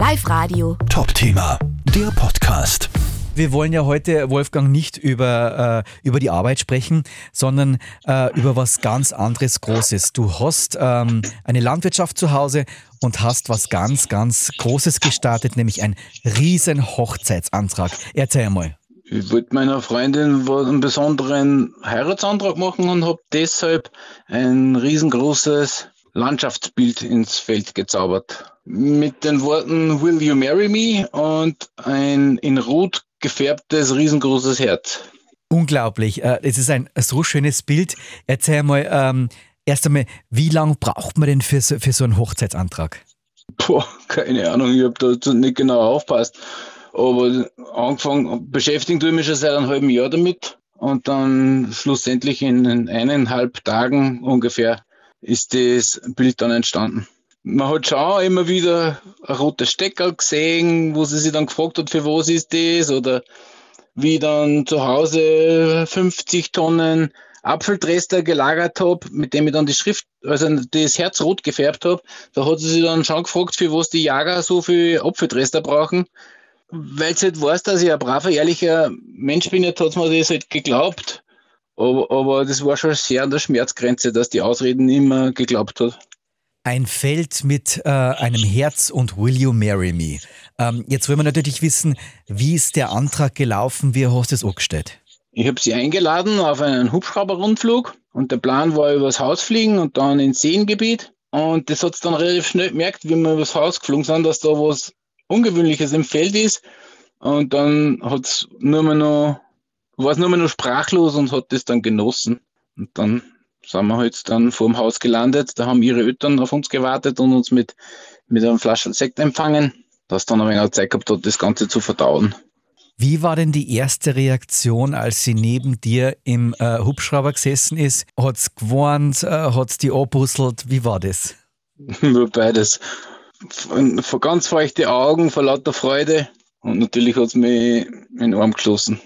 Live Radio. Top Thema, der Podcast. Wir wollen ja heute, Wolfgang, nicht über, äh, über die Arbeit sprechen, sondern äh, über was ganz anderes Großes. Du hast ähm, eine Landwirtschaft zu Hause und hast was ganz, ganz Großes gestartet, nämlich einen riesen Hochzeitsantrag. Erzähl mal. Ich wollte meiner Freundin einen besonderen Heiratsantrag machen und habe deshalb ein riesengroßes Landschaftsbild ins Feld gezaubert. Mit den Worten Will you marry me und ein in Rot gefärbtes riesengroßes Herz. Unglaublich. Äh, es ist ein so schönes Bild. Erzähl mal, ähm, erst einmal, wie lange braucht man denn für so, für so einen Hochzeitsantrag? Boah, keine Ahnung, ich habe da nicht genau aufpasst. Aber angefangen, beschäftigt tue ich mich schon seit einem halben Jahr damit. Und dann schlussendlich in eineinhalb Tagen ungefähr ist das Bild dann entstanden. Man hat schon immer wieder ein rotes Stecker gesehen, wo sie sich dann gefragt hat, für was ist das? Oder wie dann zu Hause 50 Tonnen Apfeldrester gelagert habe, mit dem ich dann die Schrift, also das Herz rot gefärbt habe. Da hat sie sich dann schon gefragt, für was die Jager so viel Apfeldrester brauchen. Weil sie halt weiß, dass ich ein braver, ehrlicher Mensch bin, jetzt hat man das halt geglaubt. Aber, aber das war schon sehr an der Schmerzgrenze, dass die Ausreden immer geglaubt hat. Ein Feld mit äh, einem Herz und Will You Marry Me? Ähm, jetzt wollen wir natürlich wissen, wie ist der Antrag gelaufen, wie hast du es angestellt? Ich habe sie eingeladen auf einen Hubschrauberrundflug und der Plan war übers Haus fliegen und dann ins Seengebiet. Und das hat es dann relativ schnell gemerkt, wie wir übers Haus geflogen sind, dass da was Ungewöhnliches im Feld ist. Und dann hat es nur mehr noch war es nur mehr noch sprachlos und hat das dann genossen. Und dann sind wir halt dann vor dem Haus gelandet. Da haben ihre Eltern auf uns gewartet und uns mit, mit einem Flaschen Sekt empfangen. Das dann ein wenig Zeit gehabt hat, das Ganze zu verdauen. Wie war denn die erste Reaktion, als sie neben dir im äh, Hubschrauber gesessen ist? Hat es gewarnt? Äh, hat es die abbusselt? Wie war das? Nur beides. Von, von ganz feuchte Augen, vor lauter Freude. Und natürlich hat es mich in den Arm geschlossen.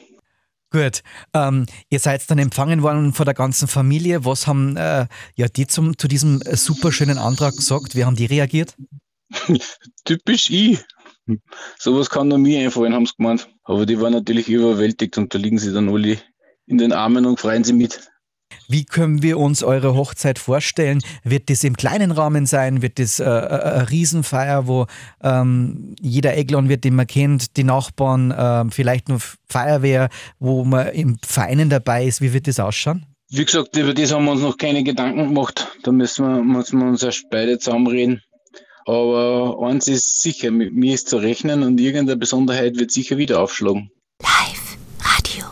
Gut. Ähm, ihr seid dann empfangen worden von der ganzen Familie. Was haben äh, ja die zum, zu diesem super schönen Antrag gesagt? Wie haben die reagiert? Typisch ich. Sowas kann nur mir einfallen, haben sie gemeint. Aber die waren natürlich überwältigt und da liegen sie dann alle in den Armen und freuen sie mit. Wie können wir uns eure Hochzeit vorstellen? Wird das im kleinen Rahmen sein? Wird das äh, äh eine Riesenfeier, wo ähm, jeder Eglon wird, den man kennt, die Nachbarn, äh, vielleicht nur Feuerwehr, wo man im Feinen dabei ist? Wie wird das ausschauen? Wie gesagt, über das haben wir uns noch keine Gedanken gemacht. Da müssen wir, müssen wir uns erst beide zusammenreden. Aber eins ist sicher, mit mir ist zu rechnen und irgendeine Besonderheit wird sicher wieder aufschlagen. Live Radio.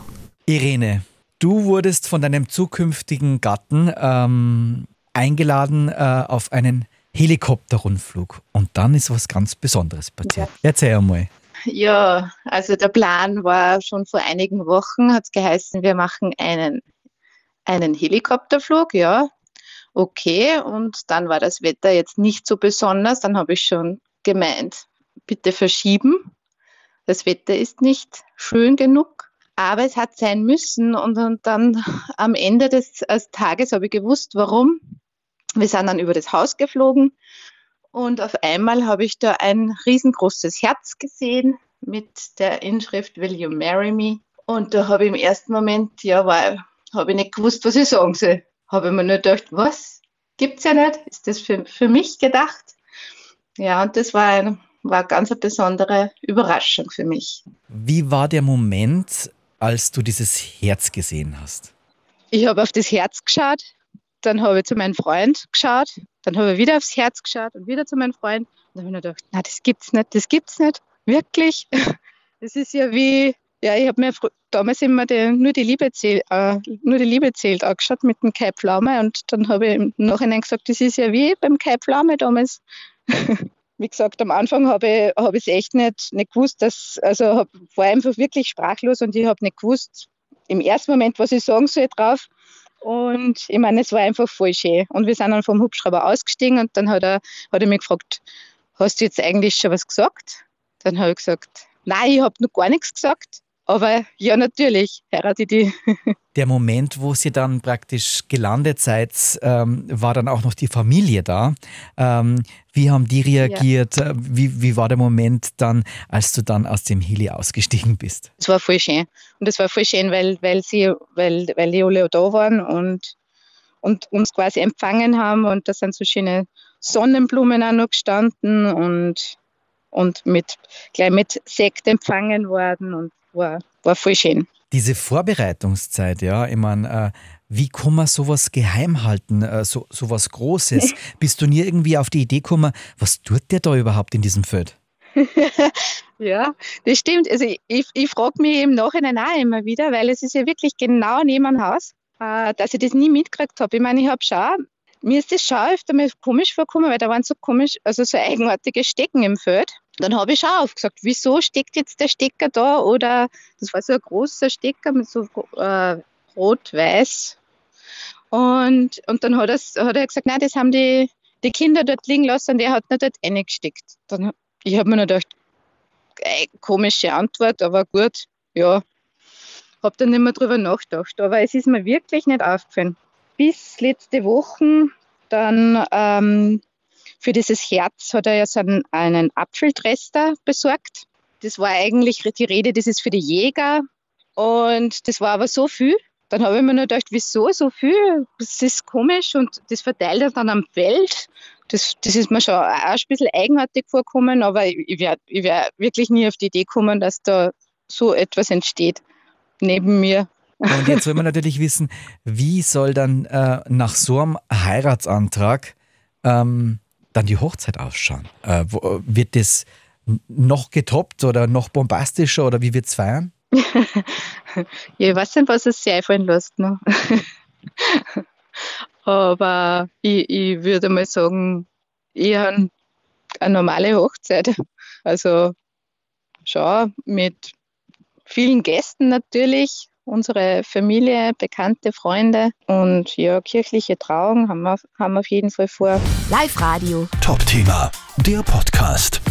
Irene, Du wurdest von deinem zukünftigen Gatten ähm, eingeladen äh, auf einen Helikopterrundflug. Und dann ist was ganz Besonderes passiert. Ja. Erzähl einmal. Ja, also der Plan war schon vor einigen Wochen, hat es geheißen, wir machen einen, einen Helikopterflug, ja. Okay, und dann war das Wetter jetzt nicht so besonders. Dann habe ich schon gemeint, bitte verschieben. Das Wetter ist nicht schön genug. Aber es hat sein müssen und, und dann am Ende des, Tages habe ich gewusst, warum. Wir sind dann über das Haus geflogen und auf einmal habe ich da ein riesengroßes Herz gesehen mit der Inschrift Will you marry me? Und da habe ich im ersten Moment, ja, habe ich nicht gewusst, was ich sagen soll. Habe ich mir nur gedacht, was? Gibt's ja nicht? Ist das für, für mich gedacht? Ja, und das war, ein, war ganz eine besondere Überraschung für mich. Wie war der Moment, als du dieses Herz gesehen hast? Ich habe auf das Herz geschaut, dann habe ich zu meinem Freund geschaut, dann habe ich wieder aufs Herz geschaut und wieder zu meinem Freund. Und dann habe ich mir gedacht, na, das gibt's nicht, das gibt's nicht, wirklich. Das ist ja wie, ja, ich habe mir damals immer die, nur, die Liebe zählt, äh, nur die Liebe zählt angeschaut mit dem Kai Pflaume und dann habe ich im Nachhinein gesagt, das ist ja wie beim Kai Pflaume damals. wie gesagt, am Anfang habe ich es echt nicht, nicht gewusst, dass, also hab, war einfach wirklich sprachlos und ich habe nicht gewusst, im ersten Moment, was ich sagen soll drauf. Und ich meine, es war einfach voll schön. Und wir sind dann vom Hubschrauber ausgestiegen und dann hat er, hat er mich gefragt, hast du jetzt eigentlich schon was gesagt? Dann habe ich gesagt, nein, ich habe noch gar nichts gesagt. Aber ja, natürlich, heirate die. Der Moment, wo sie dann praktisch gelandet seid, ähm, war dann auch noch die Familie da. Ähm, wie haben die reagiert? Ja. Wie, wie war der Moment dann, als du dann aus dem Heli ausgestiegen bist? Es war voll schön. Und es war voll schön, weil, weil, sie, weil, weil die alle da waren und, und uns quasi empfangen haben. Und da sind so schöne Sonnenblumen auch noch gestanden und, und mit, gleich mit Sekt empfangen worden. Und war, war voll schön. Diese Vorbereitungszeit, ja, ich meine, äh, wie kann man sowas geheim halten, äh, so, sowas Großes? Bist du nie irgendwie auf die Idee gekommen, was tut der da überhaupt in diesem Feld? ja, das stimmt. Also ich, ich, ich frage mich im Nachhinein auch immer wieder, weil es ist ja wirklich genau neben dem Haus, äh, dass ich das nie mitgekriegt habe. Ich meine, ich habe schon, mir ist das schon öfter mal komisch vorgekommen, weil da waren so komisch, also so eigenartige Stecken im Feld. Dann habe ich schon aufgesagt, wieso steckt jetzt der Stecker da? Oder das war so ein großer Stecker mit so äh, rot-weiß. Und, und dann hat, er, hat er gesagt, nein, das haben die, die Kinder dort liegen lassen und er hat nicht dort reingesteckt. Dann, ich habe mir noch gedacht, ey, komische Antwort, aber gut, ja. Habe dann nicht mehr drüber nachgedacht. Aber es ist mir wirklich nicht aufgefallen. Bis letzte Woche dann ähm, für dieses Herz hat er ja so einen, einen Apfeltrester besorgt. Das war eigentlich die Rede, das ist für die Jäger. Und das war aber so viel. Dann habe ich mir nur gedacht, wieso so viel? Das ist komisch und das verteilt er dann am Feld. Das, das ist mir schon auch ein bisschen eigenartig vorgekommen, aber ich ich wär wirklich nie auf die Idee kommen, dass da so etwas entsteht neben mir. Und jetzt will man natürlich wissen, wie soll dann äh, nach so einem Heiratsantrag ähm, dann die Hochzeit ausschauen? Äh, wo, wird das noch getoppt oder noch bombastischer oder wie wird es feiern? ja, ich weiß nicht, was es sich einfallen lässt. Ne? Aber ich, ich würde mal sagen, eher eine, eine normale Hochzeit. Also schon mit vielen Gästen natürlich, unsere Familie, bekannte Freunde und ja, kirchliche Trauung haben wir, haben wir auf jeden Fall vor. Live Radio. Top Thema, der Podcast.